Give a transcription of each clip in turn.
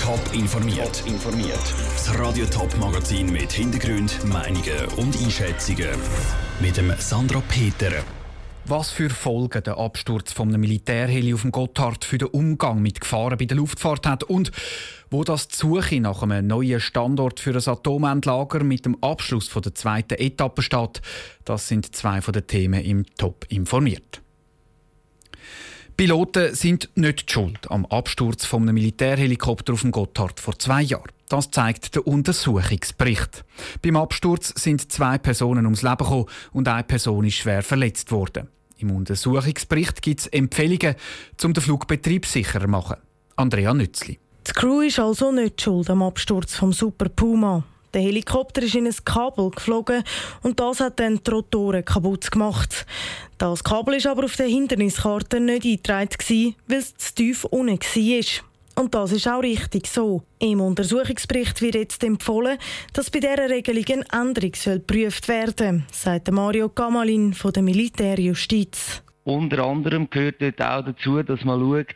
Top informiert. informiert. Das Radio Top Magazin mit Hintergrund, Meinungen und Einschätzungen mit dem Sandra Peter. Was für Folgen der Absturz vom Militärheli auf dem Gotthard für den Umgang mit Gefahren bei der Luftfahrt hat und wo das die Suche nach einem neuen Standort für ein Atomendlager mit dem Abschluss von der zweiten Etappe steht, das sind zwei von den Themen im Top informiert. Piloten sind nicht schuld am Absturz vom Militärhelikopter auf dem Gotthard vor zwei Jahren. Das zeigt der Untersuchungsbericht. Beim Absturz sind zwei Personen ums Leben gekommen und eine Person ist schwer verletzt worden. Im Untersuchungsbericht gibt es Empfehlungen, um den Flugbetrieb sicherer zu machen. Andrea Nützli. Die Crew ist also nicht schuld am Absturz vom Super Puma. Der Helikopter ist in ein Kabel geflogen und das hat dann die Rotoren kaputt gemacht. Das Kabel ist aber auf der Hinderniskarte nicht eingetragen, weil es zu tief unten war. Und das ist auch richtig so. Im Untersuchungsbericht wird jetzt empfohlen, dass bei dieser Regelung eine Änderung geprüft werden soll, sagt Mario Gamalin von der Militärjustiz. Unter anderem gehört dort auch dazu, dass man schaut,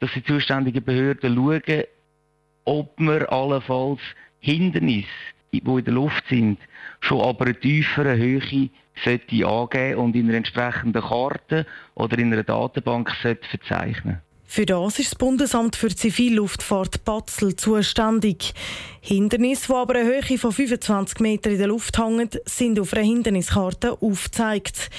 dass die zuständigen Behörden schauen, ob man allenfalls Hindernisse, die in der Luft sind, schon aber eine tiefere Höhe sollte angeben und in einer entsprechenden Karte oder in einer Datenbank sollte verzeichnen für das ist das Bundesamt für Zivilluftfahrt Batzel zuständig. Hindernisse, die aber eine Höhe von 25 Metern in der Luft hängen, sind auf einer Hinderniskarte aufgezeigt.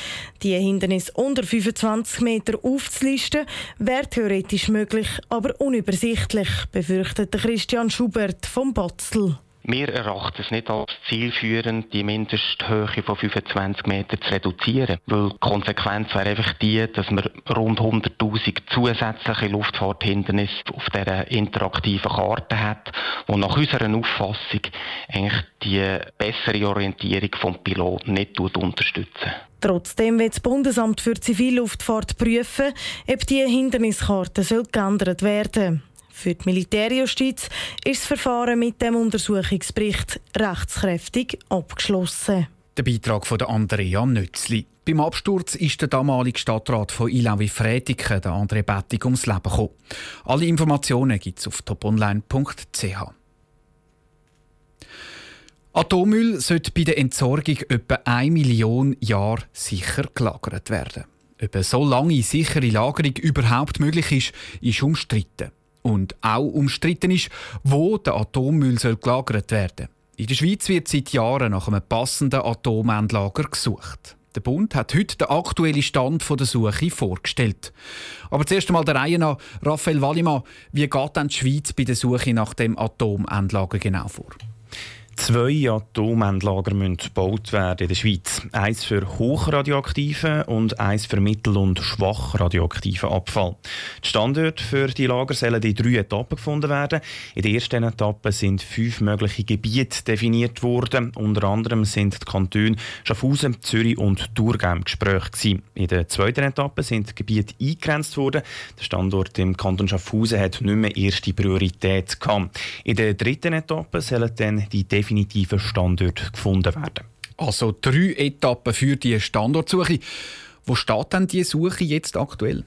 Die Hindernisse unter 25 Metern aufzulisten, wäre theoretisch möglich, aber unübersichtlich, befürchtet Christian Schubert vom Batzel. Wir erachten es nicht als zielführend, die Mindesthöhe von 25 Metern zu reduzieren, weil die Konsequenz wäre einfach die, dass man rund 100.000 zusätzliche Luftfahrthindernisse auf dieser interaktiven Karte hat, die nach unserer Auffassung eigentlich die bessere Orientierung des Piloten nicht unterstützen. Trotzdem wird das Bundesamt für Zivilluftfahrt prüfen, ob diese Hinderniskarte geändert werden soll. Für die Militärjustiz ist das Verfahren mit dem Untersuchungsbericht rechtskräftig abgeschlossen. Der Beitrag von Andrea Nützli. Beim Absturz ist der damalige Stadtrat von Ilawi Frätiken, der André Bettig, ums Leben gekommen. Alle Informationen gibt es auf toponline.ch. Atommüll sollte bei der Entsorgung etwa 1 Million Jahre sicher gelagert werden. Ob eine so lange sichere Lagerung überhaupt möglich ist, ist umstritten. Und auch umstritten ist, wo der Atommüll soll gelagert werden In der Schweiz wird seit Jahren nach einem passenden Atomendlager gesucht. Der Bund hat heute den aktuellen Stand der Suche vorgestellt. Aber zuerst einmal der Reihe nach. Raphael Wallimann, wie geht denn die Schweiz bei der Suche nach dem Atomendlager genau vor? Zwei Atomendlager müssen gebaut werden in der Schweiz. Eins für hochradioaktiven und eins für mittel- und schwach radioaktiven Abfall. Die Standorte für die Lager sollen in drei Etappen gefunden werden. In der ersten Etappe sind fünf mögliche Gebiete definiert worden. Unter anderem sind die Kantone Schaffhausen, Zürich und Thurgau im Gespräch gewesen. In der zweiten Etappe sind die Gebiete eingegrenzt worden. Der Standort im Kanton Schaffhausen hat nicht mehr erste Priorität gehabt. In der dritten Etappe sollen dann die definitiven Standort gefunden werden. Also drei Etappen für die Standortsuche. Wo steht denn die Suche jetzt aktuell?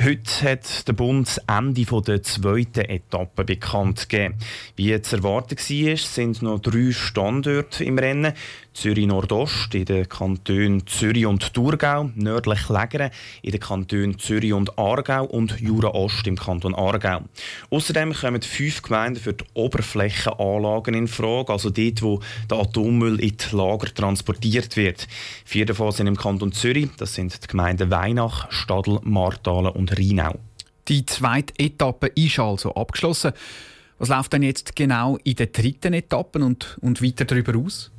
Heute hat der Bund das Ende der zweiten Etappe bekannt gegeben. Wie zu erwarten war, sind noch drei Standorte im Rennen. Zürich Nordost in den Kantonen Zürich und Thurgau, nördlich Lägere in den Kantonen Zürich und Aargau und Jura Ost im Kanton Aargau. Außerdem kommen fünf Gemeinden für die Oberflächenanlagen in Frage, also dort, wo der Atommüll in die Lager transportiert wird. Vier davon sind im Kanton Zürich, das sind die Gemeinden Weinach, Stadl, Martalen und Rheinau. Die zweite Etappe ist also abgeschlossen. Was läuft denn jetzt genau in der dritten Etappe und, und weiter darüber aus?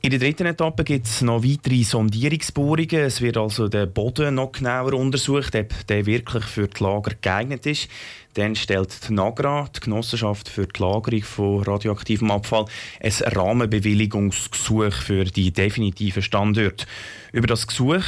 In der dritten Etappe gibt es noch weitere Sondierungsbohrungen. Es wird also der Boden noch genauer untersucht, ob der wirklich für die Lager geeignet ist. Dann stellt die NAGRA, die Genossenschaft für die Lagerung von radioaktivem Abfall, ein Rahmenbewilligungsgesuch für die definitiven Standorte. Über das Gesuch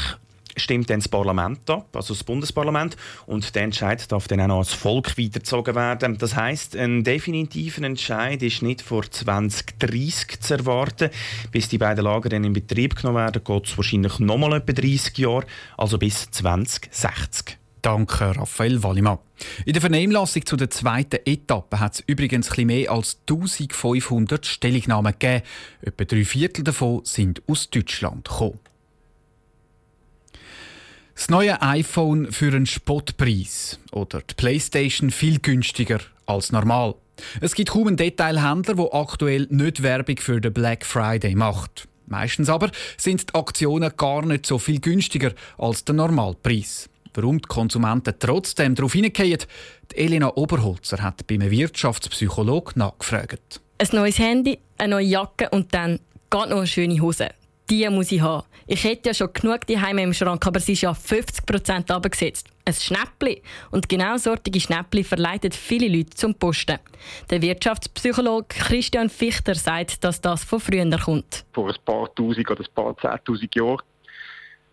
stimmt dann das Parlament ab, also das Bundesparlament, und der Entscheid darf dann auch noch als Volk weitergezogen werden. Das heißt, ein definitiver Entscheid ist nicht vor 2030 zu erwarten. Bis die beiden Lager dann in Betrieb genommen werden, geht es wahrscheinlich noch mal etwa 30 Jahre, also bis 2060. Danke, Raphael Wallimann. In der Vernehmlassung zu der zweiten Etappe hat es übrigens ein mehr als 1500 Stellungnahmen gegeben. Etwa drei Viertel davon sind aus Deutschland gekommen. Das neue iPhone für einen Spottpreis oder die Playstation viel günstiger als normal. Es gibt kaum einen Detailhändler, der aktuell nicht Werbung für den Black Friday macht. Meistens aber sind die Aktionen gar nicht so viel günstiger als der Normalpreis. Warum die Konsumenten trotzdem darauf hineingehen, Elena Oberholzer hat bei einem Wirtschaftspsychologen nachgefragt. Ein neues Handy, eine neue Jacke und dann geht noch eine schöne Hose die muss ich haben. Ich hätte ja schon genug die Heime im Schrank, aber sie ist ja 50 Prozent abgesetzt. Ein Schnäppli. Und genau solche Schnäppli verleitet viele Leute zum Posten. Der Wirtschaftspsychologe Christian Fichter sagt, dass das von früher kommt. Vor ein paar Tausend oder ein paar Zehntausend Jahren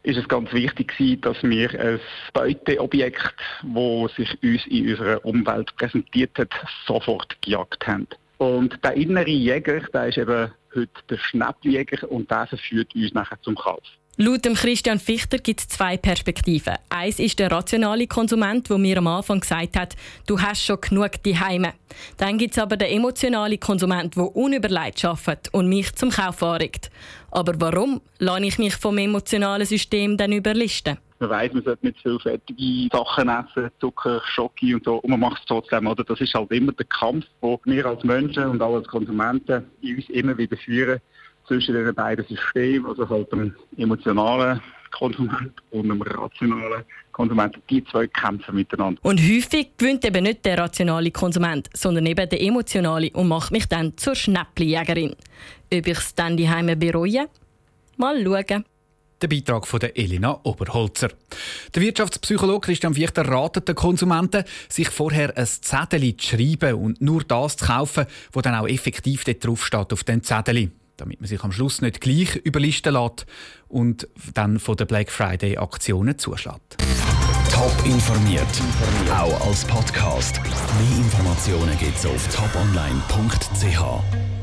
ist es ganz wichtig dass wir ein Beuteobjekt, das sich uns in unserer Umwelt präsentiert hat, sofort gejagt haben. Und der innere Jäger, der ist eben heute der Schnäppeljäger und der führt uns nachher zum Kauf. Laut dem Christian Fichter gibt es zwei Perspektiven. Eins ist der rationale Konsument, der mir am Anfang gesagt hat, du hast schon genug die Heime. Dann gibt es aber den emotionalen Konsument, der unüberlegt arbeitet und mich zum Kauf anregt. Aber warum lasse ich mich vom emotionalen System dann überlisten? Man weiß, man sollte nicht viel fettige Sachen essen, Zucker, Schoki und so. Und man macht es trotzdem, oder? Das ist halt immer der Kampf, den wir als Menschen und auch als Konsumenten in uns immer wieder führen zwischen den beiden Systemen, also halt dem emotionalen Konsument und dem rationalen Konsument. Die zwei kämpfen miteinander. Und häufig gewinnt eben nicht der rationale Konsument, sondern eben der emotionale und macht mich dann zur Schnäpplijägerin. Ob ich es dann die Heime bereue? Mal schauen. Der Beitrag von der Elena Oberholzer. Der Wirtschaftspsychologe Christian Wichter ratet den Konsumenten, sich vorher ein Zettel zu schreiben und nur das zu kaufen, was dann auch effektiv dort drauf steht auf dem Zettel, damit man sich am Schluss nicht gleich überlisten lässt und dann von den Black Friday Aktionen zuschlägt. Top informiert, auch als Podcast. Mehr Informationen gibt's auf toponline.ch.